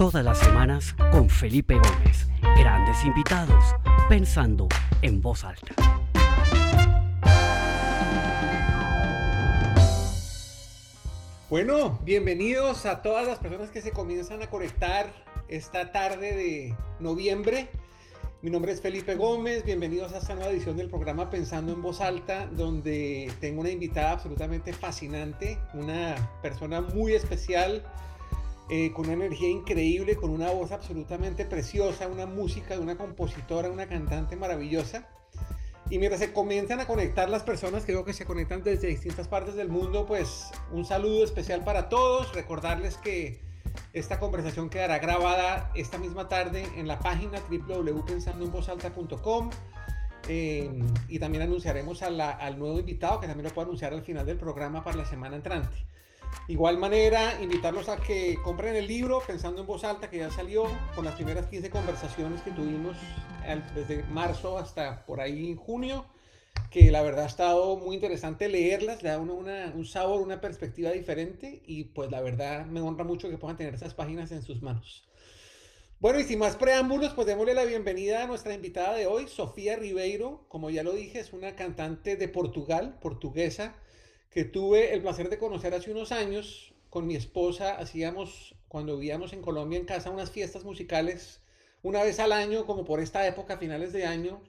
todas las semanas con Felipe Gómez. Grandes invitados, pensando en voz alta. Bueno, bienvenidos a todas las personas que se comienzan a conectar esta tarde de noviembre. Mi nombre es Felipe Gómez, bienvenidos a esta nueva edición del programa Pensando en Voz Alta, donde tengo una invitada absolutamente fascinante, una persona muy especial, eh, con una energía increíble, con una voz absolutamente preciosa, una música de una compositora, una cantante maravillosa. Y mientras se comienzan a conectar las personas, creo que se conectan desde distintas partes del mundo, pues un saludo especial para todos. Recordarles que esta conversación quedará grabada esta misma tarde en la página www.pensandoenvozalta.com. Eh, y también anunciaremos al nuevo invitado, que también lo puedo anunciar al final del programa para la semana entrante. Igual manera, invitarlos a que compren el libro Pensando en Voz Alta, que ya salió con las primeras 15 conversaciones que tuvimos desde marzo hasta por ahí en junio, que la verdad ha estado muy interesante leerlas, le da uno un sabor, una perspectiva diferente y pues la verdad me honra mucho que puedan tener esas páginas en sus manos. Bueno, y sin más preámbulos, pues démosle la bienvenida a nuestra invitada de hoy, Sofía Ribeiro. Como ya lo dije, es una cantante de Portugal, portuguesa, que tuve el placer de conocer hace unos años con mi esposa. Hacíamos, cuando vivíamos en Colombia en casa, unas fiestas musicales una vez al año, como por esta época, finales de año.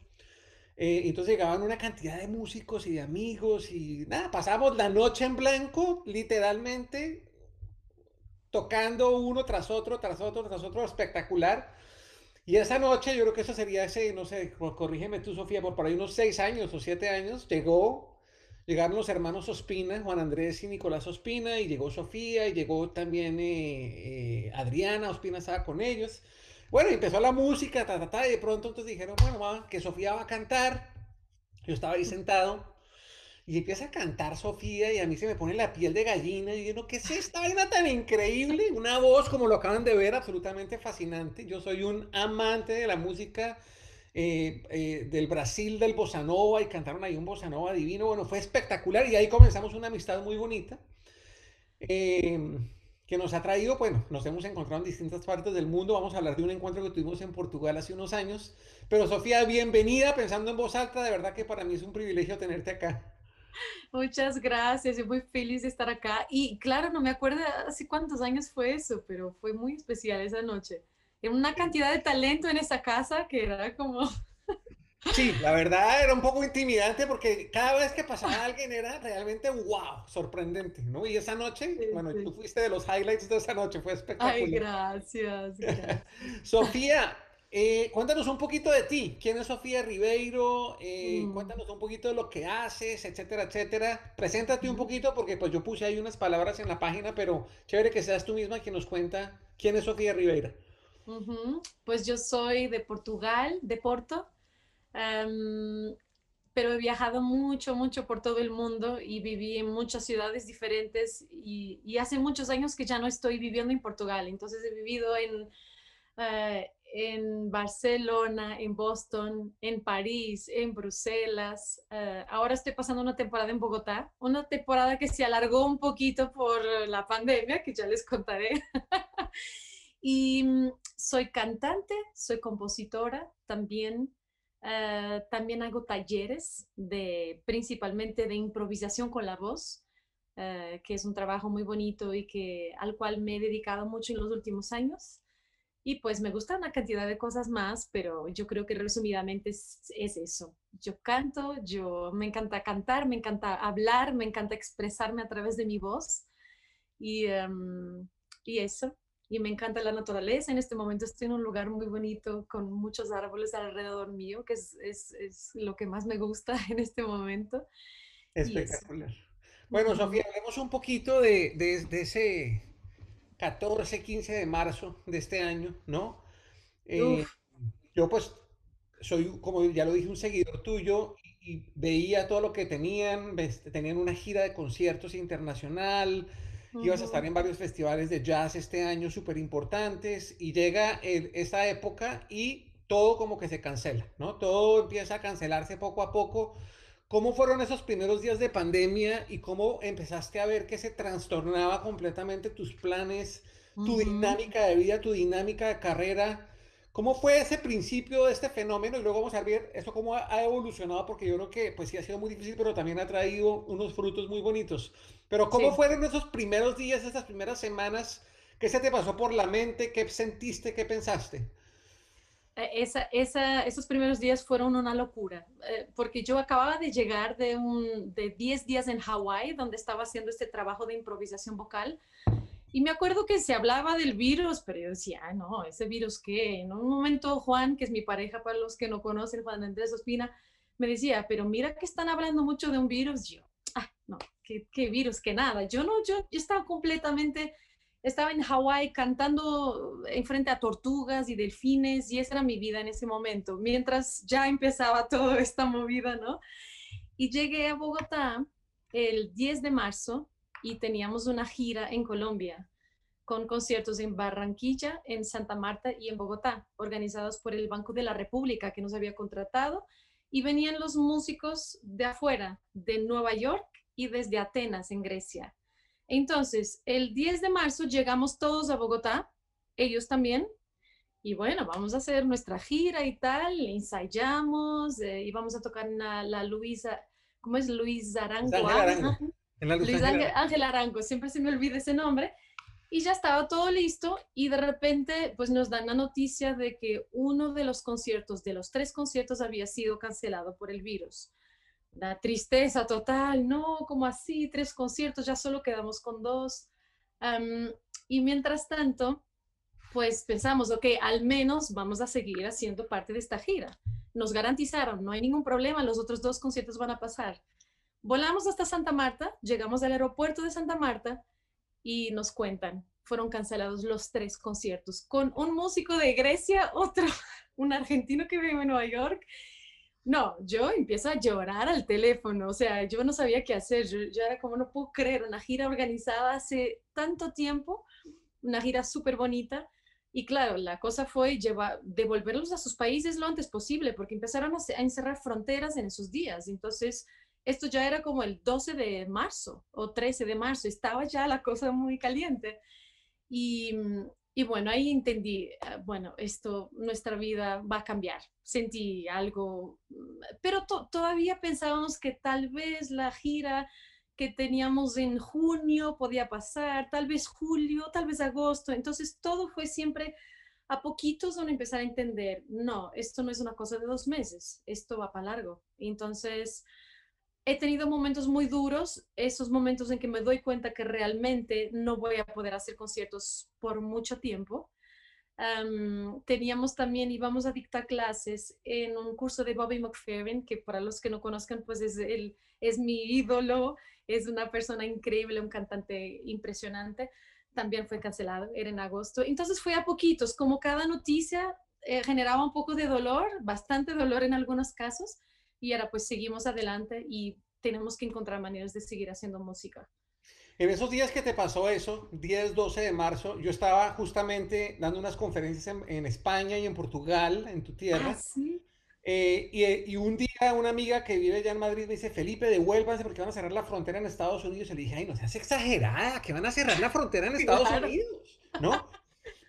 Eh, entonces llegaban una cantidad de músicos y de amigos y nada, pasamos la noche en blanco, literalmente, tocando uno tras otro, tras otro, tras otro, espectacular. Y esa noche, yo creo que eso sería ese, no sé, corrígeme tú, Sofía, por, por ahí unos seis años o siete años, llegó Llegaron los hermanos Ospina, Juan Andrés y Nicolás Ospina, y llegó Sofía, y llegó también eh, eh, Adriana Ospina, estaba con ellos. Bueno, empezó la música, ta, ta, ta, y de pronto entonces dijeron, bueno, que Sofía va a cantar. Yo estaba ahí sentado, y empieza a cantar Sofía, y a mí se me pone la piel de gallina, y yo, ¿qué es esta vaina tan increíble? Una voz, como lo acaban de ver, absolutamente fascinante. Yo soy un amante de la música eh, eh, del Brasil, del Bossa Nova, y cantaron ahí un Bossa Nova divino. Bueno, fue espectacular y ahí comenzamos una amistad muy bonita em, que nos ha traído, bueno, nos hemos encontrado en distintas partes del mundo. Vamos a hablar de un encuentro que tuvimos en Portugal hace unos años. Pero Sofía, bienvenida, pensando en voz alta, de verdad que para mí es un privilegio tenerte acá. Muchas gracias, yo muy feliz de estar acá. Y claro, no me acuerdo hace cuántos años fue eso, pero fue muy especial esa noche una cantidad de talento en esa casa que era como... Sí, la verdad era un poco intimidante porque cada vez que pasaba alguien era realmente wow, sorprendente, ¿no? Y esa noche, bueno, tú fuiste de los highlights de esa noche, fue espectacular. Ay, gracias. Sofía, eh, cuéntanos un poquito de ti. ¿Quién es Sofía Ribeiro? Eh, mm. Cuéntanos un poquito de lo que haces, etcétera, etcétera. Preséntate un poquito porque pues yo puse ahí unas palabras en la página, pero chévere que seas tú misma quien nos cuenta quién es Sofía Ribeiro. Pues yo soy de Portugal, de Porto, em, pero he viajado mucho, mucho por todo el mundo y viví en muchas ciudades diferentes y, hace muchos años que ya no estoy viviendo en Portugal, entonces he vivido en, eh, Barcelona, en Boston, en París, en Bruselas. Eh, ahora estoy pasando una temporada en Bogotá, una temporada que se alargó un poquito por la pandemia, que ya les contaré. Y mm, soy cantante, soy compositora también. Eh, también hago talleres de principalmente de improvisación con la voz, eh, que es un trabajo muy bonito y que al cual me he dedicado mucho en los últimos años. Y pues me gusta una cantidad de cosas más, pero yo creo que resumidamente es, eso. Yo canto, yo me encanta cantar, me encanta hablar, me encanta expresarme a través de mi voz. Y, em, y eso, y me encanta la naturaleza. En este momento estoy en un lugar muy bonito con muchos árboles alrededor mío, que es, es, es lo que más me gusta en este momento. Espectacular. Bueno, Sofía, hablemos un poquito de, de, de, ese 14, 15 de marzo de este año, ¿no? Eh, yo pues soy, como ya lo dije, un seguidor tuyo y veía todo lo que tenían, tenían una gira de conciertos internacional, ibas a estar en varios festivales de jazz este año súper importantes y llega esa época y todo como que se cancela, ¿no? Todo empieza a cancelarse poco a poco. ¿Cómo fueron esos primeros días de pandemia y cómo empezaste a ver que se trastornaba completamente tus planes tu dinámica de vida, tu dinámica de carrera. ¿Cómo fue ese principio de este fenómeno? Y luego vamos a ver eso cómo ha evolucionado, porque yo creo que pues sí ha sido muy difícil, pero también ha traído unos frutos muy bonitos. Pero ¿cómo fueron esos primeros días, esas primeras semanas? ¿Qué se te pasó por la mente? ¿Qué sentiste? ¿Qué pensaste? E, esa, esa, esos primeros días fueron una locura, eh, porque yo acababa de llegar de, un, de 10 días en Hawái, donde estaba haciendo este trabajo de improvisación vocal. Y me acuerdo que se hablaba del virus, pero yo decía, ah, no, ese virus qué. En un momento Juan, que es mi pareja para los que no conocen, Juan Andrés Ospina, me decía, pero mira que están hablando mucho de un virus. Yo, ah, no, qué, qué virus, qué nada. Yo no, yo, yo estaba completamente estaba en Hawái cantando enfrente a tortugas y delfines y esa era mi vida en ese momento, mientras ya empezaba toda esta movida, ¿no? Y llegué a Bogotá el 10 de marzo y teníamos una gira en Colombia con conciertos en Barranquilla, en Santa Marta y en Bogotá, organizados por el Banco de la República que nos había contratado y venían los músicos de afuera, de Nueva York y desde Atenas, en Grecia. Entonces, el 10 de marzo llegamos todos a Bogotá, ellos también, y bueno, vamos a hacer nuestra gira y tal, ensayamos, eh, y vamos a tocar en la, Luisa, ¿cómo es? Luis Arango. Luis Ángel Arango, siempre se me olvida ese nombre. Y ya estaba todo listo y de repente pues nos dan la noticia de que uno de los conciertos, de los tres conciertos, había sido cancelado por el virus la tristeza total, no, como así, tres conciertos, ya solo quedamos con dos. y mientras tanto, pues pensamos, ok, al menos vamos a seguir haciendo parte de esta gira. Nos garantizaron, no hay ningún problema, los otros dos conciertos van a pasar. Volamos hasta Santa Marta, llegamos al aeropuerto de Santa Marta y nos cuentan, fueron cancelados los tres conciertos con un músico de Grecia, otro, un argentino que vive en Nueva York. No, yo empiezo a llorar al teléfono, o sea, yo no sabía qué hacer, yo, era como, no puedo creer, una gira organizada hace tanto tiempo, una gira súper bonita, y claro, la cosa fue llevar, devolverlos a sus países lo antes posible, porque empezaron a, encerrar fronteras en esos días, entonces esto ya era como el 12 de marzo o 13 de marzo, estaba ya la cosa muy caliente. Y, y bueno, ahí entendí, ah, bueno, esto, nuestra vida va a cambiar. Sentí algo, mm, pero todavía pensábamos que tal vez la gira que teníamos en junio podía pasar, tal vez julio, tal vez agosto. Entonces todo fue siempre a poquitos donde empezar a entender, no, esto no es una cosa de dos meses, esto va para largo. Entonces he tenido momentos muy duros, esos momentos en que me doy cuenta que realmente no voy a poder hacer conciertos por mucho tiempo. teníamos también, íbamos a dictar clases en un curso de Bobby McFerrin, que para los que no conozcan, pues es, él, es mi ídolo, es una persona increíble, un cantante impresionante. También fue cancelado, era en agosto. Entonces fue a poquitos, como cada noticia eh, generaba un poco de dolor, bastante dolor en algunos casos, y ahora pues seguimos adelante y tenemos que encontrar maneras de seguir haciendo música. En esos días que te pasó eso, 10, 12 de marzo, yo estaba justamente dando unas conferencias en, España y en Portugal, en tu tierra. Ah, ¿sí? Eh, y, y, un día una amiga que vive allá en Madrid me dice, Felipe, devuélvanse porque van a cerrar la frontera en Estados Unidos. Y le dije, ay, no seas exagerada, que van a cerrar la frontera en Estados Unidos, ¿no?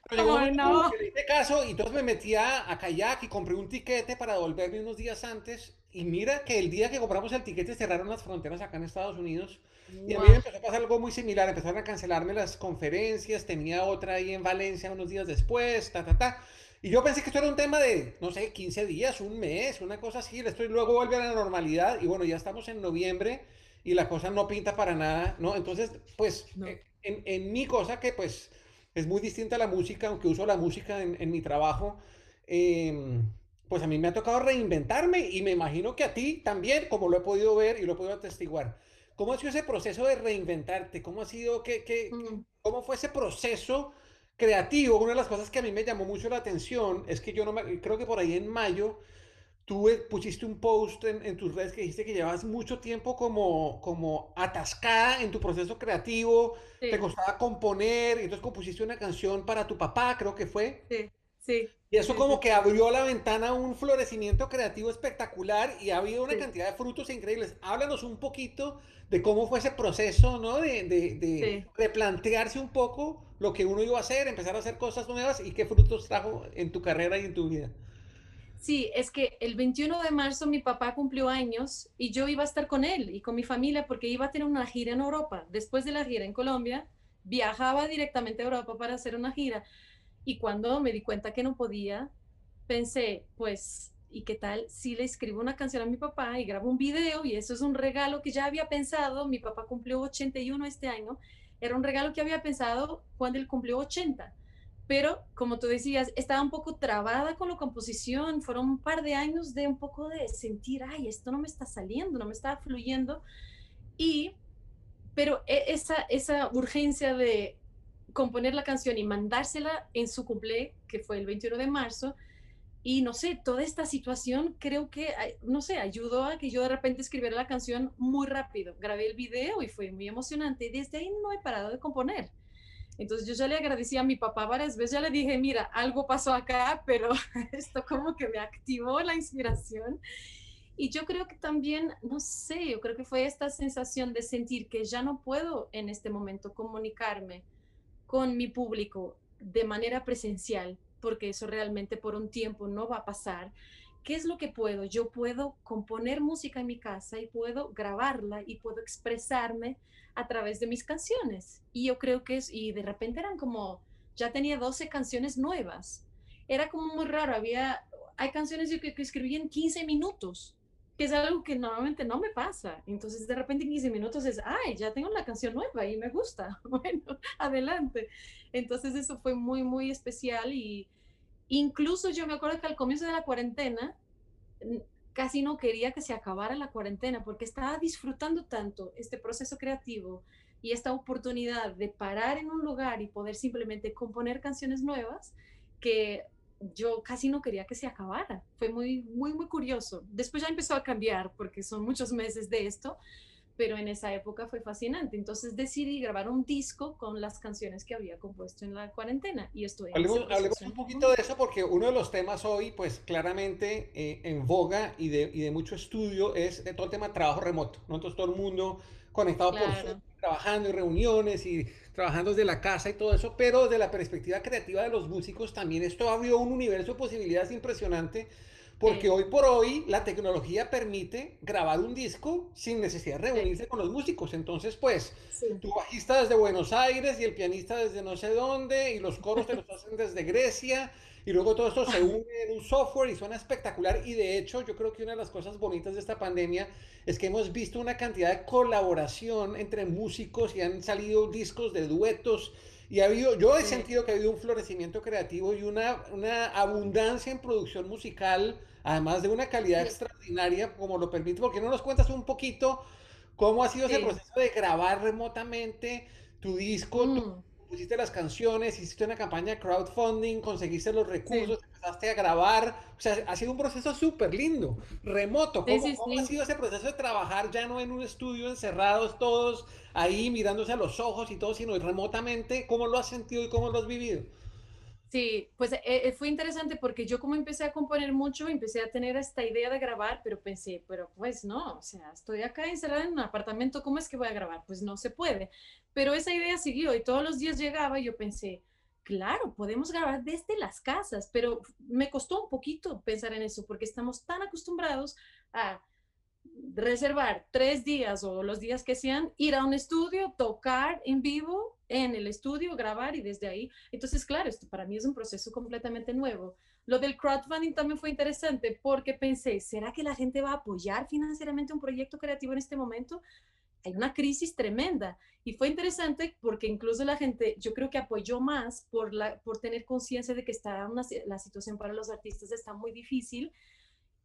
Pero no. caso y entonces me metí a, a kayak y compré un tiquete para devolverme unos días antes y mira que el día que compramos el tiquete cerraron las fronteras acá en Estados Unidos. Y a mí me empezó a pasar algo muy similar. Empezaron a cancelarme las conferencias. Tenía otra ahí en Valencia unos días después, ta, ta, ta. Y yo pensé que esto era un tema de, no sé, 15 días, un mes, una cosa así. Esto luego vuelve a la normalidad. Y bueno, ya estamos en noviembre y la cosa no pinta para nada, ¿no? Entonces, pues, eh, en, en, mi cosa que pues es muy distinta a la música, aunque uso la música en, en mi trabajo. Eh, pues a mí me ha tocado reinventarme y me imagino que a ti también, como lo he podido ver y lo he podido atestiguar. ¿Cómo ha sido ese proceso de reinventarte? ¿Cómo ha sido, qué, qué, mm. cómo fue ese proceso creativo? Una de las cosas que a mí me llamó mucho la atención es que yo no me, creo que por ahí en mayo tú pusiste un post en, tus redes que dijiste que llevabas mucho tiempo como, como atascada en tu proceso creativo, te costaba componer, y entonces compusiste una canción para tu papá, creo que fue. Sí. Sí. Y eso como que abrió la ventana a un florecimiento creativo espectacular y ha habido una cantidad de frutos increíbles. Háblanos un poquito de cómo fue ese proceso, ¿no? De, de, de replantearse un poco lo que uno iba a hacer, empezar a hacer cosas nuevas y qué frutos trajo en tu carrera y en tu vida. Sí, es que el 21 de marzo mi papá cumplió años y yo iba a estar con él y con mi familia porque iba a tener una gira en Europa. Después de la gira en Colombia, viajaba directamente a Europa para hacer una gira. Y cuando me di cuenta que no podía, pensé, pues, ¿y qué tal si le escribo una canción a mi papá y grabo un video? Y eso es un regalo que ya había pensado. Mi papá cumplió 81 este año. Era un regalo que había pensado cuando él cumplió 80. Pero, como tú decías, estaba un poco trabada con la composición. Fueron un par de años de un poco de sentir, ay, esto no me está saliendo, no me está fluyendo. Y, pero e, esa, esa urgencia de componer la canción y mandársela en su cumple, que fue el 21 de marzo. Y no sé, toda esta situación creo que, no sé, ayudó a que yo de repente escribiera la canción muy rápido. Grabé el video y fue muy emocionante. Y desde ahí no he parado de componer. Entonces yo ya le agradecí a mi papá varias veces, ya le dije, mira, algo pasó acá, pero esto como que me activó la inspiración. Y yo creo que también, no sé, yo creo que fue esta sensación de sentir que ya no puedo en este momento comunicarme con mi público de manera presencial, porque eso realmente por un tiempo no va a pasar. ¿Qué es lo que puedo? Yo puedo componer música en mi casa y puedo grabarla y puedo expresarme a través de mis canciones. Y yo creo que es, y de repente eran como, ya tenía 12 canciones nuevas. Era como muy raro, había, hay canciones que, que escribí en 15 minutos que es algo que normalmente no me pasa. Entonces, de repente en 15 minutos es, ay, ya tengo la canción nueva y me gusta. Bueno, adelante. Entonces, eso fue muy, muy especial y incluso yo me acuerdo que al comienzo de la cuarentena, casi no quería que se acabara la cuarentena porque estaba disfrutando tanto este proceso creativo y esta oportunidad de parar en un lugar y poder simplemente componer canciones nuevas que yo casi no quería que se acabara. Fue muy, muy, muy curioso. Después ya empezó a cambiar porque son muchos meses de esto, pero en esa época fue fascinante. Entonces decidí grabar un disco con las canciones que había compuesto en la cuarentena y estoy. Hablemos, hablemos un poquito de eso porque uno de los temas hoy, pues claramente eh, en boga y de, y de, mucho estudio es de todo el tema trabajo remoto, ¿no? Entonces todo el mundo conectado por trabajando en reuniones y trabajando desde la casa y todo eso, pero desde la perspectiva creativa de los músicos también esto abrió un universo de posibilidades impresionante porque hoy por hoy la tecnología permite grabar un disco sin necesidad de reunirse con los músicos. Entonces, pues, tu bajista desde Buenos Aires y el pianista desde no sé dónde y los coros te los hacen desde Grecia y luego todo esto se une en un software y suena espectacular. Y de hecho, yo creo que una de las cosas bonitas de esta pandemia es que hemos visto una cantidad de colaboración entre músicos y han salido discos de duetos. Y ha habido, yo he sentido que ha habido un florecimiento creativo y una, una abundancia en producción musical, además de una calidad extraordinaria, como lo permite. porque no nos cuentas un poquito cómo ha sido ese proceso de grabar remotamente tu disco? Mm pusiste las canciones, hiciste una campaña de crowdfunding, conseguiste los recursos, empezaste a grabar. O sea, ha sido un proceso súper lindo, remoto. ¿Cómo, ha sido ese proceso de trabajar ya no en un estudio encerrados todos ahí mirándose a los ojos y todo, sino remotamente? ¿Cómo lo has sentido y cómo lo has vivido? Sí, pues eh, fue interesante porque yo como empecé a componer mucho, empecé a tener esta idea de grabar, pero pensé, pero pues no, o sea, estoy acá encerrada en un apartamento, ¿cómo es que voy a grabar? Pues no se puede. Pero esa idea siguió y todos los días llegaba y yo pensé, claro, podemos grabar desde las casas, pero me costó un poquito pensar en eso porque estamos tan acostumbrados a reservar tres días o los días que sean, ir a un estudio, tocar en vivo en el estudio, grabar y desde ahí. Entonces, claro, esto para mí es un proceso completamente nuevo. Lo del crowdfunding también fue interesante porque pensé, ¿será que la gente va a apoyar financieramente un proyecto creativo en este momento? Hay una crisis tremenda y fue interesante porque incluso la gente, yo creo que apoyó más por, la, por tener conciencia de que está la situación para los artistas está muy difícil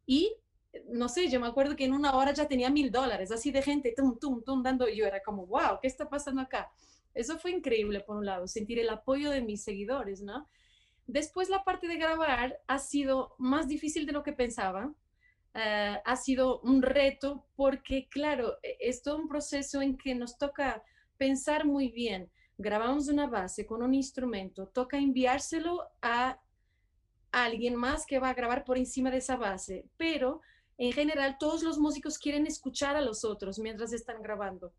y no sé, yo me acuerdo que en una hora ya tenía mil dólares, así de gente, tum, tum, tum, dando, yo era como, wow, ¿qué está pasando acá? Eso fue increíble, por un lado, sentir el apoyo de mis seguidores, ¿no? Después la parte de grabar ha sido más difícil de lo que pensaba, eh, ha sido un reto porque, claro, e, es todo un proceso en que nos toca pensar muy bien. Grabamos una base con un instrumento, toca enviárselo a alguien más que va a grabar por encima de esa base, pero en general todos los músicos quieren escuchar a los otros mientras están grabando.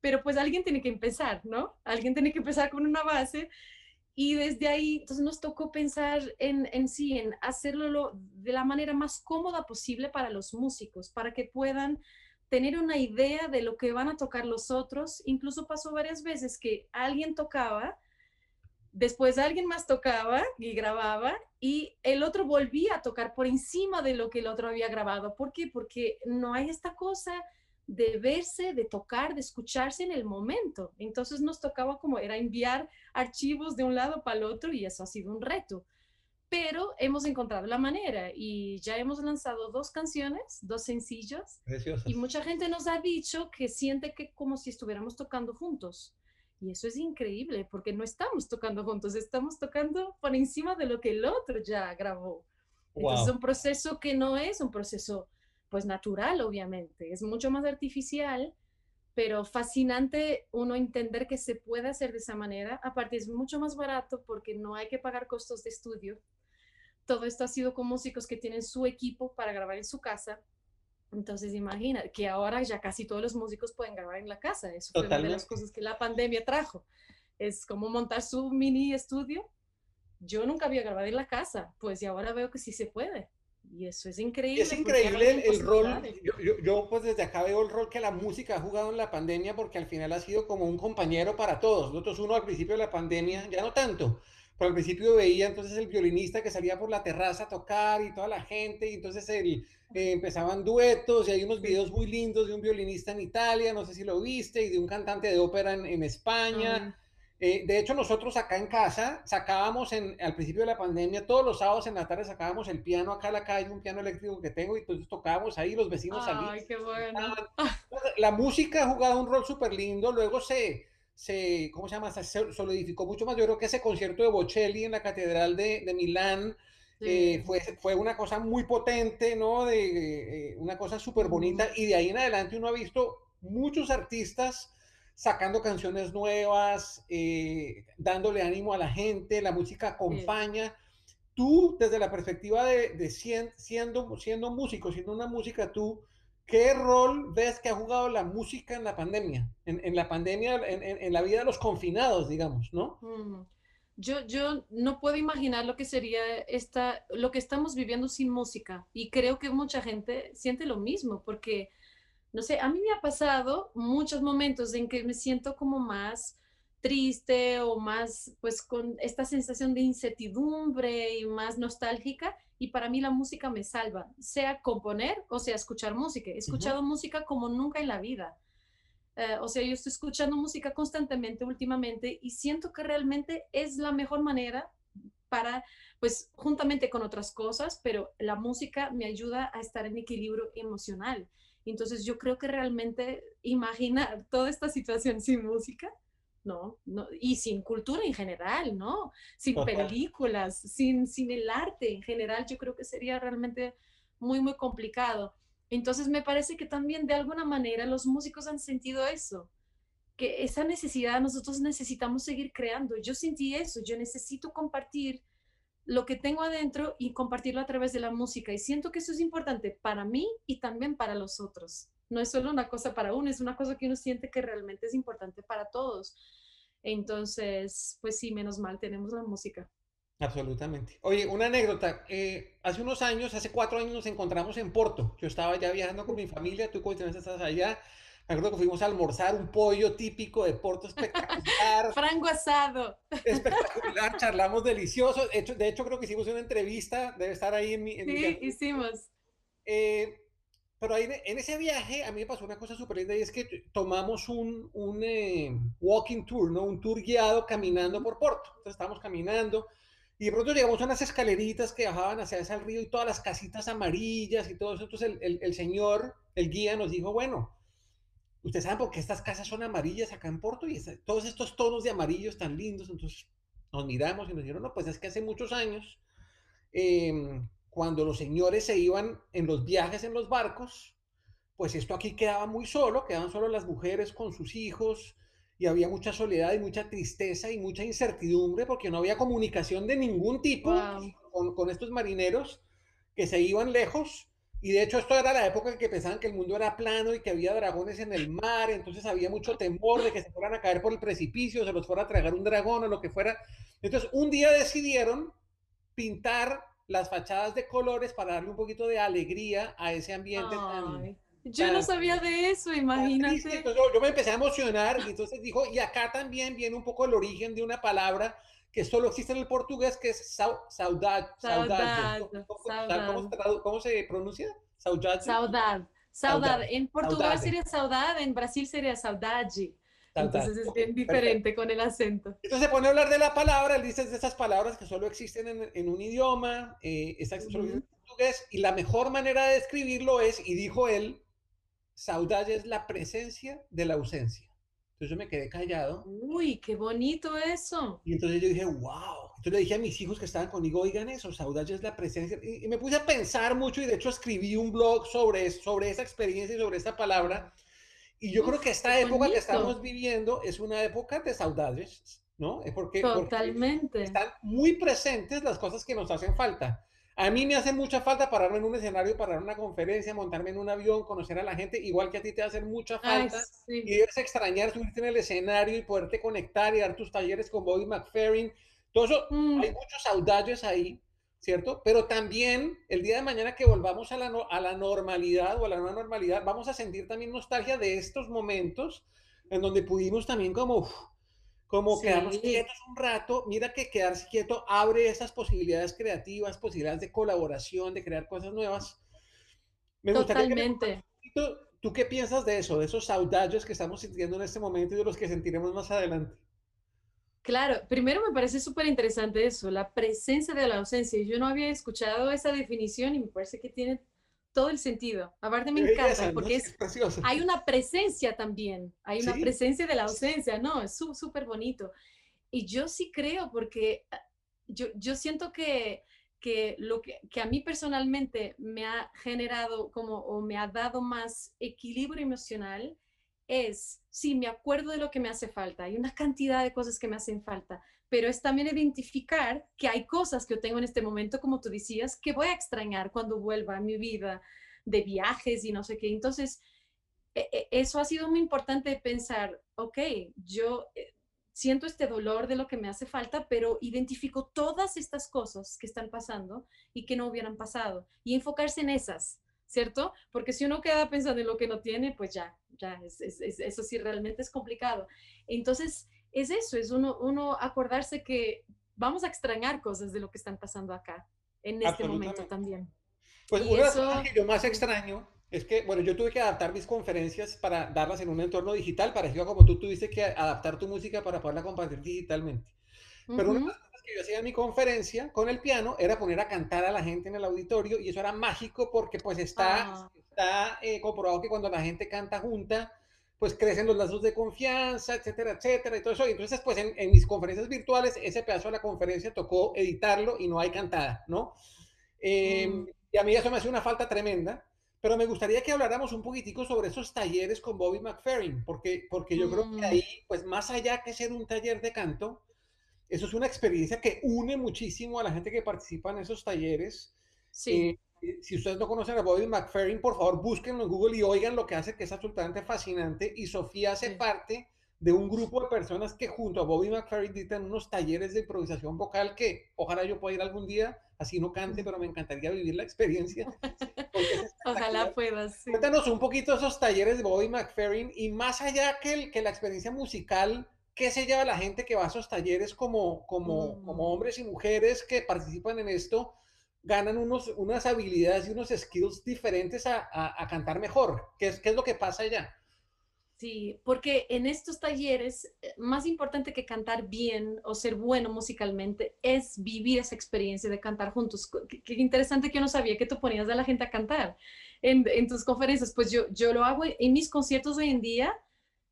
Pero pues alguien tiene que empezar, ¿no? Alguien tiene que empezar con una base y desde ahí, entonces nos tocó pensar en, en sí, en hacerlo de la manera más cómoda posible para los músicos, para que puedan tener una idea de lo que van a tocar los otros. Incluso pasó varias veces que alguien tocaba, después alguien más tocaba y grababa y el otro volvía a tocar por encima de lo que el otro había grabado. ¿Por qué? Porque no hay esta cosa de verse, de tocar, de escucharse en el momento. Entonces nos tocaba como era enviar archivos de un lado para el otro y eso ha sido un reto pero hemos encontrado la manera y ya hemos lanzado dos canciones, dos sencillos. Y mucha gente nos ha dicho que siente que como si estuviéramos tocando juntos. Y eso es increíble porque no estamos tocando juntos, estamos tocando por encima de lo que el otro ya grabó. Entonces es un proceso que no es un proceso pues natural, obviamente, es mucho más artificial, pero fascinante uno entender que se puede hacer de esa manera. Aparte es mucho más barato porque no hay que pagar costos de estudio todo esto ha sido con músicos que tienen su equipo para grabar en su casa. Entonces, imagina que ahora ya casi todos los músicos pueden grabar en la casa. Eso fue una de las cosas que la pandemia trajo. Es como montar su mini estudio. Yo nunca había grabado en la casa, pues y ahora veo que sí se puede. Y eso es increíble. Es increíble el, rol. Yo, yo, pues desde acá veo el rol que la música ha jugado en la pandemia porque al final ha sido como un compañero para todos. Nosotros uno al principio de la pandemia, ya no tanto, pero al principio veía entonces el violinista que salía por la terraza a tocar y toda la gente, y entonces el, eh, empezaban duetos, y hay unos videos muy lindos de un violinista en Italia, no sé si lo viste, y de un cantante de ópera en, España. Eh, de hecho, nosotros acá en casa sacábamos en, al principio de la pandemia, todos los sábados en la tarde sacábamos el piano acá a la calle, un piano eléctrico que tengo, y entonces tocábamos ahí, los vecinos salían. Ay, qué bueno. La música ha jugado un rol súper lindo, luego se se, ¿cómo se llama? Se solidificó mucho más. Yo creo que ese concierto de Bocelli en la Catedral de, de Milán eh, fue, fue una cosa muy potente, ¿no? De, eh, una cosa súper bonita. Y de ahí en adelante uno ha visto muchos artistas sacando canciones nuevas, eh, dándole ánimo a la gente, la música acompaña. Tú, desde la perspectiva de, de siendo, siendo músico, siendo una música, tú ¿Qué rol ves que ha jugado la música en la pandemia? En, la pandemia, en, la vida de los confinados, digamos, ¿no? Yo, yo no puedo imaginar lo que sería esta, lo que estamos viviendo sin música. Y creo que mucha gente siente lo mismo, porque, no sé, a mí me ha pasado muchos momentos en que me siento como más triste o más, pues, con esta sensación de incertidumbre y más nostálgica y para mí la música me salva, sea componer o sea escuchar música. He escuchado música como nunca en la vida. Eh, o sea, yo estoy escuchando música constantemente últimamente y siento que realmente es la mejor manera para, pues, juntamente con otras cosas, pero la música me ayuda a estar en equilibrio emocional. Entonces yo creo que realmente imaginar toda esta situación sin música ¿no? ¿no? Y sin cultura en general, ¿no? Sin películas, sin, sin el arte en general, yo creo que sería realmente muy, muy complicado. Entonces me parece que también de alguna manera los músicos han sentido eso, que esa necesidad nosotros necesitamos seguir creando. Yo sentí eso, yo necesito compartir lo que tengo adentro y compartirlo a través de la música. Y siento que eso es importante para mí y también para los otros. No es solo una cosa para uno, es una cosa que uno siente que realmente es importante para todos. Entonces, pues sí, menos mal tenemos la música. Absolutamente. Oye, una anécdota. Eh, hace unos años, hace cuatro años nos encontramos en Porto. Yo estaba ya viajando con mi familia, tú coincidentes estás allá. Me acuerdo que fuimos a almorzar un pollo típico de Porto espectacular. Frango asado. Espectacular, charlamos delicioso. De hecho, de hecho, creo que hicimos una entrevista, debe estar ahí en mi... sí, hicimos. Eh, pero ahí, en ese viaje a mí me pasó una cosa súper linda y es que tomamos un, un eh, walking tour, ¿no? Un tour guiado caminando por Porto. Entonces estábamos caminando y de pronto llegamos a unas escaleritas que bajaban hacia ese río y todas las casitas amarillas y todo eso. Entonces el, el, señor, el guía nos dijo, bueno, ustedes saben por qué estas casas son amarillas acá en Porto y todos estos tonos de amarillos tan lindos. Entonces nos miramos y nos dijeron, no, pues es que hace muchos años... Eh, cuando los señores se iban en los viajes en los barcos, pues esto aquí quedaba muy solo, quedaban solo las mujeres con sus hijos y había mucha soledad y mucha tristeza y mucha incertidumbre porque no había comunicación de ningún tipo con, con, estos marineros que se iban lejos. Y de hecho esto era la época en que pensaban que el mundo era plano y que había dragones en el mar, entonces había mucho temor de que se fueran a caer por el precipicio, se los fuera a tragar un dragón o lo que fuera. Entonces un día decidieron pintar las fachadas de colores para darle un poquito de alegría a ese ambiente tan yo no sabía de eso, imagínate. Entonces, yo, me empecé a emocionar y entonces dijo, y acá también viene un poco el origen de una palabra que solo existe en el portugués, que es saudade. Saudade. ¿Cómo, se pronuncia? Saudade. Saudade. Saudade. En Portugal sería saudade, en Brasil sería saudade. Entonces es bien diferente con el acento. Entonces se pone a hablar de la palabra, él dice de esas palabras que solo existen en, un idioma, eh, solo en portugués, y la mejor manera de describirlo es, y dijo él, Saudade es la presencia de la ausencia. Entonces yo me quedé callado. Uy, qué bonito eso. Y entonces yo dije, wow. Entonces le dije a mis hijos que estaban conmigo, oigan eso, saudade es la presencia. Y, me puse a pensar mucho y de hecho escribí un blog sobre, sobre esa experiencia y sobre esa palabra. Y yo creo que esta época que estamos viviendo es una época de saudades, ¿no? Es porque, Totalmente. porque están muy presentes las cosas que nos hacen falta. A mí me hace mucha falta pararme en un escenario para dar una conferencia, montarme en un avión, conocer a la gente, igual que a ti te hace mucha falta. Y debes extrañar subirte en el escenario y poderte conectar y dar tus talleres con Bobby McFerrin. Todo eso, mm. hay muchos saudades ahí, ¿cierto? Pero también el día de mañana que volvamos a la, a la normalidad o a la nueva normalidad, vamos a sentir también nostalgia de estos momentos en donde pudimos también como como quedarnos quietos un rato, mira que quedarse quieto abre esas posibilidades creativas, posibilidades de colaboración, de crear cosas nuevas. Me Totalmente. ¿Tú qué piensas de eso, de esos saudades que estamos sintiendo en este momento y de los que sentiremos más adelante? Claro, primero me parece súper interesante eso, la presencia de la ausencia. Yo no había escuchado esa definición y me parece que tiene todo el sentido. Aparte me encanta porque es, hay una presencia también, hay una presencia de la ausencia, ¿no? Es súper bonito. Y yo sí creo porque ah, yo, yo siento que, que lo que, que, a mí personalmente me ha generado como o me ha dado más equilibrio emocional es, sí, me acuerdo de lo que me hace falta, hay una cantidad de cosas que me hacen falta, pero es también identificar que hay cosas que yo tengo en este momento, como tú decías, que voy a extrañar cuando vuelva a mi vida de viajes y no sé qué. Entonces, e, e, eso ha sido muy importante pensar, ok, yo eh, siento este dolor de lo que me hace falta, pero identifico todas estas cosas que están pasando y que no hubieran pasado y enfocarse en esas, ¿cierto? Porque si uno queda pensando en lo que no tiene, pues ya, ya, eso sí realmente es complicado. Entonces, es eso, es uno, uno acordarse que vamos a extrañar cosas de lo que están pasando acá, en este momento también. Pues una de las cosas que yo más extraño es que, bueno, yo tuve que adaptar mis conferencias para darlas en un entorno digital, parecido como tú tuviste que adaptar tu música para poderla compartir digitalmente. Pero una de las cosas que yo hacía en mi conferencia con el piano era poner a cantar a la gente en el auditorio y eso era mágico porque pues está, ah. está eh, comprobado que cuando la gente canta junta, pues crecen los lazos de confianza, etcétera, etcétera, y todo eso. Y entonces, pues en, mis conferencias virtuales, ese pedazo de la conferencia tocó editarlo y no hay cantada, ¿no? Em, mm. Y a mí eso me hace una falta tremenda, pero me gustaría que habláramos un poquitico sobre esos talleres con Bobby McFerrin, porque, porque yo creo que mm. ahí, pues más allá que ser un taller de canto, eso es una experiencia que une muchísimo a la gente que participa en esos talleres. Sí. Eh, si ustedes no conocen a Bobby McFerrin, por favor búsquenlo en Google y oigan lo que hace, que es absolutamente fascinante. Y Sofía hace parte de un grupo de personas que junto a Bobby McFerrin dictan unos talleres de improvisación vocal que ojalá yo pueda ir algún día, así no cante, pero me encantaría vivir la experiencia. ojalá puedas. Cuéntanos un poquito esos talleres de Bobby McFerrin y más allá que, el, que la experiencia musical, ¿qué se lleva la gente que va a esos talleres como, como, como mm. hombres y mujeres que participan en esto? Ganan unos, unas habilidades y unos skills diferentes a, a, cantar mejor. ¿Qué es, ¿Qué es lo que pasa allá? Sí, porque en estos talleres, eh, más importante que cantar bien o ser bueno musicalmente, es vivir esa experiencia de cantar juntos. Qué, interesante que yo no sabía que tú ponías a la gente a cantar en, tus conferencias. Pues yo, yo lo hago en mis conciertos hoy en día,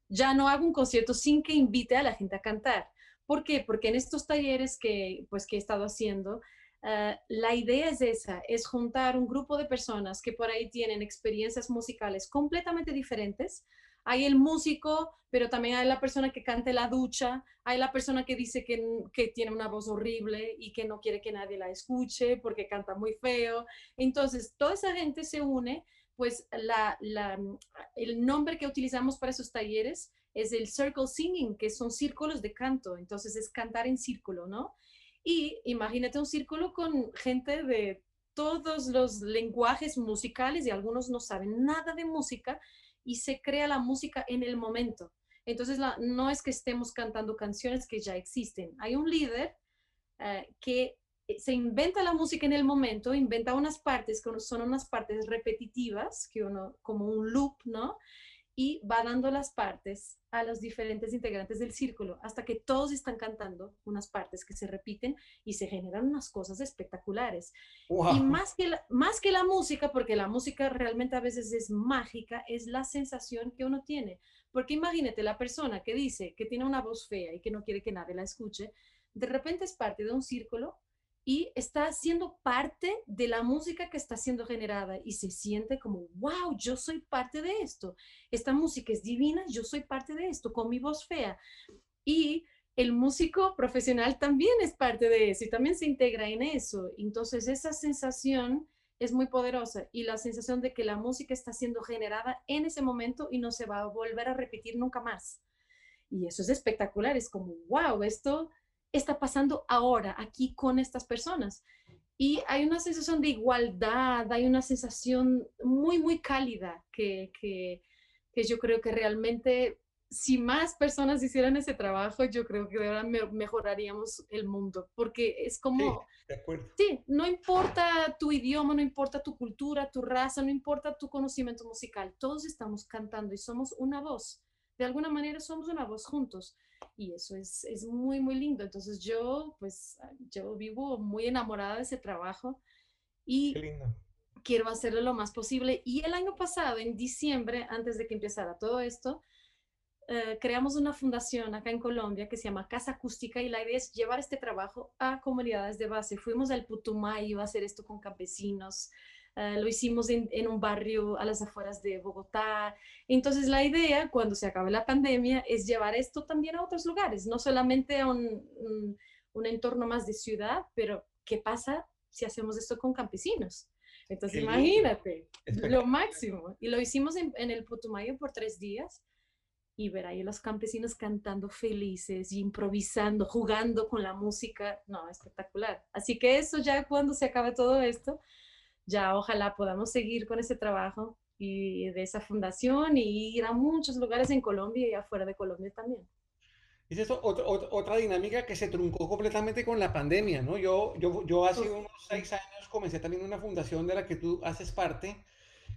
ya no hago un concierto sin que invite a la gente a cantar. ¿Por qué? Porque en estos talleres que, pues, que he estado haciendo, Ah, la idea es esa, es juntar un grupo de personas que por ahí tienen experiencias musicales completamente diferentes hay el músico, pero también hay la persona que canta en la ducha, hay la persona que dice que, que, tiene una voz horrible y que no quiere que nadie la escuche porque canta muy feo. Entonces, toda esa gente se une, pues el nombre que utilizamos para esos talleres es el circle singing, que son círculos de canto, entonces es cantar en círculo, ¿no? Y imagínate un círculo con gente de todos los lenguajes musicales y algunos no saben nada de música y se crea la música en el momento. Entonces, no es que estemos cantando canciones que ya existen. Hay un líder eh, que se inventa la música en el momento, inventa unas partes que son unas partes repetitivas, que uno, como un loop, ¿no? Y va dando las partes a los diferentes integrantes del círculo hasta que todos están cantando unas partes que se repiten y se generan unas cosas espectaculares. Y más que, la, más que la música, porque la música realmente a veces es mágica, es la sensación que uno tiene. Porque imagínate la persona que dice que tiene una voz fea y que no quiere que nadie la escuche, de repente es parte de un círculo y está siendo parte de la música que está siendo generada y se siente como, wow, yo soy parte de esto. Esta música es divina, yo soy parte de esto con mi voz fea. Y el músico profesional también es parte de eso y también se integra en eso. Entonces esa sensación es muy poderosa y la sensación de que la música está siendo generada en ese momento y no se va a volver a repetir nunca más. Y eso es espectacular, es como, wow, esto está pasando ahora aquí con estas personas. Y hay una sensación de igualdad, hay una sensación muy, muy cálida que, que, que yo creo que realmente si más personas hicieran ese trabajo, yo creo que de verdad mejoraríamos el mundo, porque es como, sí, sí, no importa tu idioma, no importa tu cultura, tu raza, no importa tu conocimiento musical, todos estamos cantando y somos una voz. De alguna manera somos una voz juntos y eso es, es muy, muy lindo. Entonces yo, pues, ah, yo vivo muy enamorada de ese trabajo y quiero hacerlo lo más posible. Y el año pasado, en diciembre, antes de que empezara todo esto, eh, creamos una fundación acá en Colombia que se llama Casa Acústica y la idea es llevar este trabajo a comunidades de base. Fuimos al Putumayo a hacer esto con campesinos, eh, lo hicimos en, un barrio a las afueras de Bogotá. Entonces la idea, cuando se acabe la pandemia, es llevar esto también a otros lugares, no solamente a un, un, entorno más de ciudad, pero ¿qué pasa si hacemos esto con campesinos? Entonces imagínate, lo máximo. Y lo hicimos en, en el Putumayo por tres días y ver ahí los campesinos cantando felices y improvisando, jugando con la música, no, espectacular. Así que eso ya cuando se acabe todo esto, ya ojalá podamos seguir con ese trabajo y de esa fundación y ir a muchos lugares en Colombia y afuera de Colombia también. Es eso, otra, dinámica que se truncó completamente con la pandemia, ¿no? Yo, yo, yo hace unos seis años comencé también una fundación de la que tú haces parte,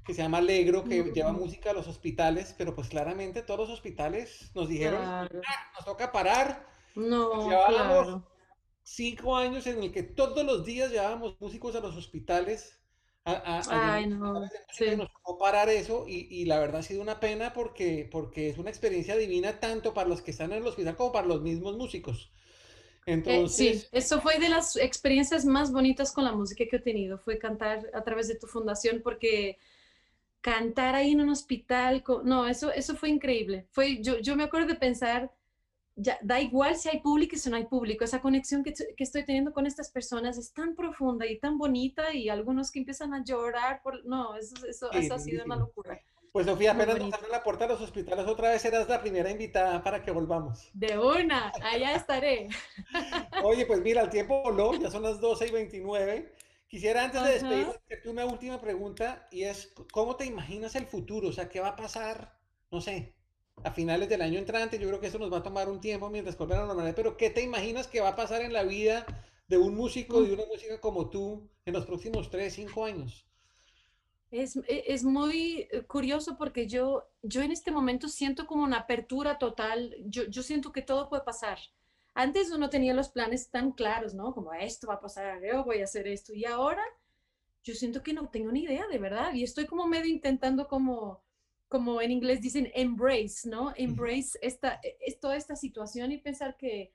que se llama Alegro, que lleva música a los hospitales, pero pues claramente todos los hospitales nos dijeron, ah, nos toca parar. No, claro. cinco años en el que todos los días llevábamos músicos a los hospitales Ay, no. Nos tocó parar eso y, y, la verdad ha sido una pena porque, porque es una experiencia divina tanto para los que están en el hospital como para los mismos músicos. Eh, Entonces... sí, eso fue de las experiencias más bonitas con la música que he tenido, fue cantar a través de tu fundación porque cantar ahí en un hospital, no, eso, eso fue increíble. Fue, yo, yo me acuerdo de pensar, ya, da igual si hay público y si no hay público, esa conexión que, que, estoy teniendo con estas personas es tan profunda y tan bonita y algunos que empiezan a llorar, por, no, eso, eso, eso ha sido una locura. Pues Sofía, apenas nos abren la puerta de los hospitales, otra vez serás la primera invitada para que volvamos. De una, allá estaré. Oye, pues mira, el tiempo voló, ya son las 12 y 29. Quisiera antes de despedirme hacerte una última pregunta y es, ¿cómo te imaginas el futuro? O sea, ¿qué va a pasar? No sé, a finales del año entrante. Yo creo que eso nos va a tomar un tiempo mientras vuelve a la normalidad, pero ¿qué te imaginas que va a pasar en la vida de un músico de una música como tú en los próximos 3, 5 años? Es, e, es, muy eh, curioso porque yo, yo en este momento siento como una apertura total, yo, yo siento que todo puede pasar. Antes uno tenía los planes tan claros, ¿no? Como esto va a pasar, yo voy a hacer esto. Y ahora yo siento que no tengo ni idea, de verdad. Y estoy como medio intentando como como en inglés dicen, embrace, ¿no? Embrace esta, e, es, toda esta situación y pensar que,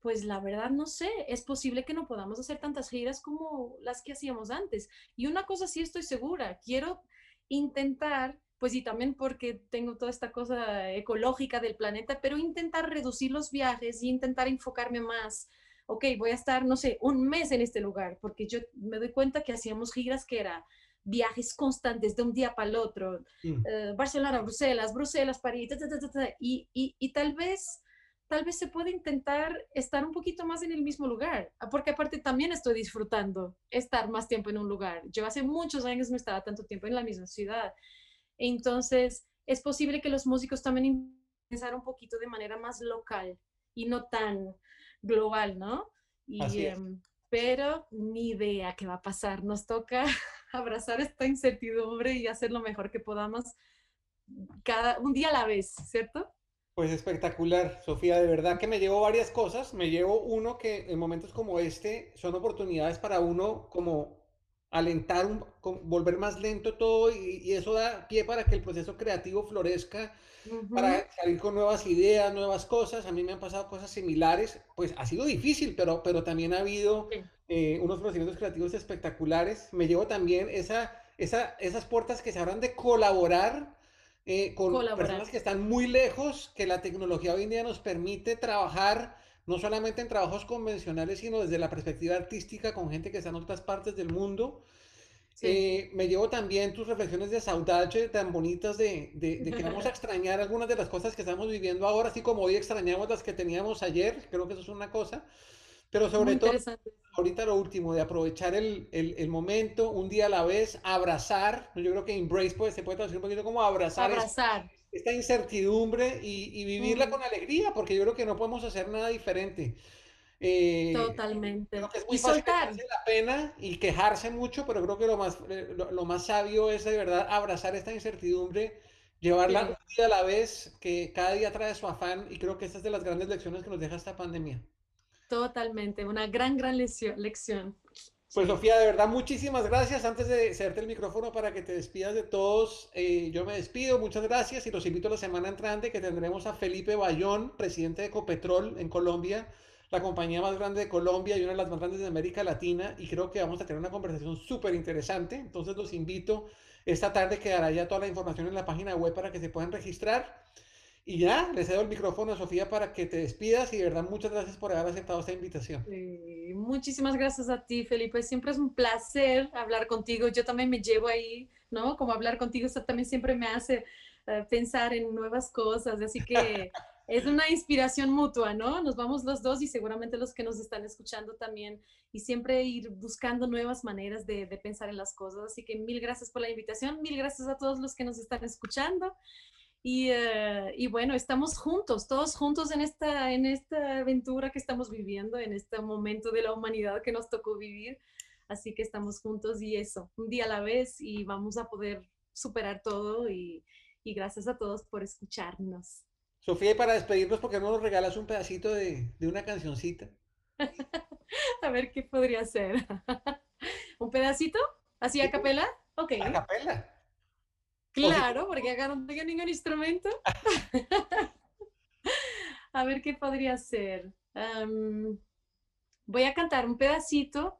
pues la verdad no sé, es posible que no podamos hacer tantas giras como las que hacíamos antes. Y una cosa sí estoy segura, quiero intentar pues y también porque tengo toda esta cosa ecológica del planeta, pero intentar reducir los viajes y intentar enfocarme más. Ok, voy a estar, no sé, un mes en este lugar, porque yo me doy cuenta que hacíamos giras que era viajes constantes de un día para el otro, Mm. eh, Barcelona, Bruselas, Bruselas, París, ta, ta, ta, ta, ta, y, y, y tal vez tal vez se puede intentar estar un poquito más en el mismo lugar, ah, porque aparte también estoy disfrutando estar más tiempo en un lugar. Yo hace muchos años no estaba tanto tiempo en la misma ciudad. Entonces, es posible que los músicos también pensar un poquito de manera más local y no tan global, ¿no? Y, Así es. em, pero ni idea qué va a pasar. Nos toca abrazar esta incertidumbre y hacer lo mejor que podamos cada un día a la vez, ¿cierto? Pues espectacular, Sofía, de verdad que me llevo varias cosas. Me llevo uno que en momentos como este son oportunidades para uno como alentar, un- con- volver más lento todo y, y eso da pie para que el proceso creativo florezca, para salir con nuevas ideas, nuevas cosas. A mí me han pasado cosas similares, pues ha sido difícil, pero, pero también ha habido Sí. eh, unos procedimientos creativos espectaculares. Me llevo también esa, esa, esas puertas que se abran de colaborar eh, con Colaborar. personas que están muy lejos, que la tecnología hoy en día nos permite trabajar no solamente en trabajos convencionales, sino desde la perspectiva artística con gente que está en otras partes del mundo. Sí. Eh, me llevo también tus reflexiones de saudade tan bonitas de, de, de que vamos a extrañar algunas de las cosas que estamos viviendo ahora, así como hoy extrañamos las que teníamos ayer, creo que eso es una cosa, pero sobre todo ahorita lo último, de aprovechar el, el, el momento, un día a la vez, abrazar, yo creo que embrace pues, se puede traducir un poquito como abrazar Abrazar. Esta incertidumbre y, y vivirla con alegría, porque yo creo que no podemos hacer nada diferente. Eh, Totalmente. Creo que es muy Y fácil soltar. la pena y quejarse mucho, pero creo que lo más, eh, lo, lo más sabio es de verdad abrazar esta incertidumbre, llevarla Sí. un día a la vez, que cada día trae su afán y creo que esta es de las grandes lecciones que nos deja esta pandemia. Totalmente. Una gran, gran lección. Pues. Sofía, de verdad, muchísimas gracias. Antes de cederte el micrófono para que te despidas de todos, eh, yo me despido, muchas gracias y los invito a la semana entrante que tendremos a Felipe Bayón, presidente de Ecopetrol en Colombia, la compañía más grande de Colombia y una de las más grandes de América Latina y creo que vamos a tener una conversación súper interesante. Entonces los invito, esta tarde quedará ya toda la información en la página web para que se puedan registrar. Y ya, le cedo el micrófono a Sofía para que te despidas y de verdad muchas gracias por haber aceptado esta invitación. Sí, Muchísimas gracias a ti, Felipe. Siempre es un placer hablar contigo. Yo también me llevo ahí, ¿no? Como hablar contigo, eso también siempre me hace eh, pensar en nuevas cosas. Así que es una inspiración mutua, ¿no? Nos vamos los dos y seguramente los que nos están escuchando también. Y siempre ir buscando nuevas maneras de, de pensar en las cosas. Así que mil gracias por la invitación. Mil gracias a todos los que nos están escuchando. Y, eh, y bueno, estamos juntos, todos juntos en esta, en esta aventura que estamos viviendo, en este momento de la humanidad que nos tocó vivir. Así que estamos juntos y eso, un día a la vez y vamos a poder superar todo y, y gracias a todos por escucharnos. Sofía, y para despedirnos, ¿por qué no nos regalas un pedacito de, de una cancioncita? A ver qué podría ser. ¿Un pedacito? ¿Así a Sí. capela? Ok. A capela. Claro, porque acá no tengo ningún instrumento. A ver qué podría ser. Voy a cantar un pedacito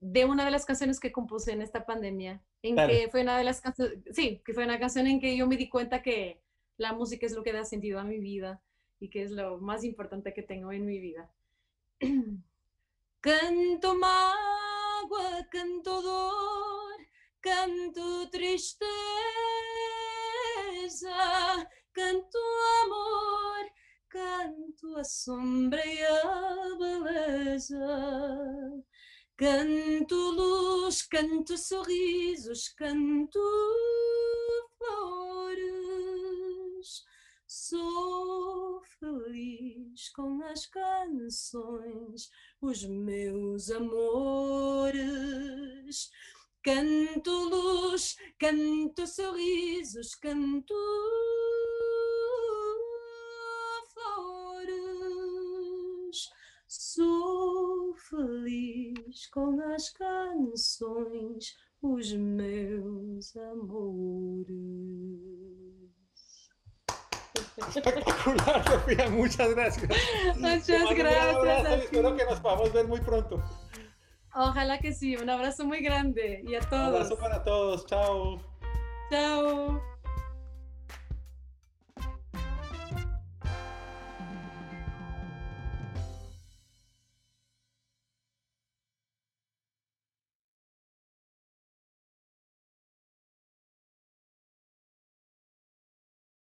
de una de las canciones que compuse en esta pandemia. En Dale. que fue una de las canciones, sí, que fue una canción en que yo me di cuenta que la música es lo que da sentido a mi vida y que es lo más importante que tengo en mi vida. Canto mágoa, canto dor, canto tristeza, canto amor, canto a sombra e a beleza. Canto luz, canto sorrisos, canto flores. Sou feliz com as canções, os meus amores. Canto luz, canto sorrisos, canto flores. Sou feliz com as canções, os meus amores. Espectacular, Sofía, muchas gracias. Muchas un gracias abrazo a y espero que nos podamos ver muy pronto. Ojalá que sí, un abrazo muy grande y a Un abrazo todos. para todos, chao. Chao.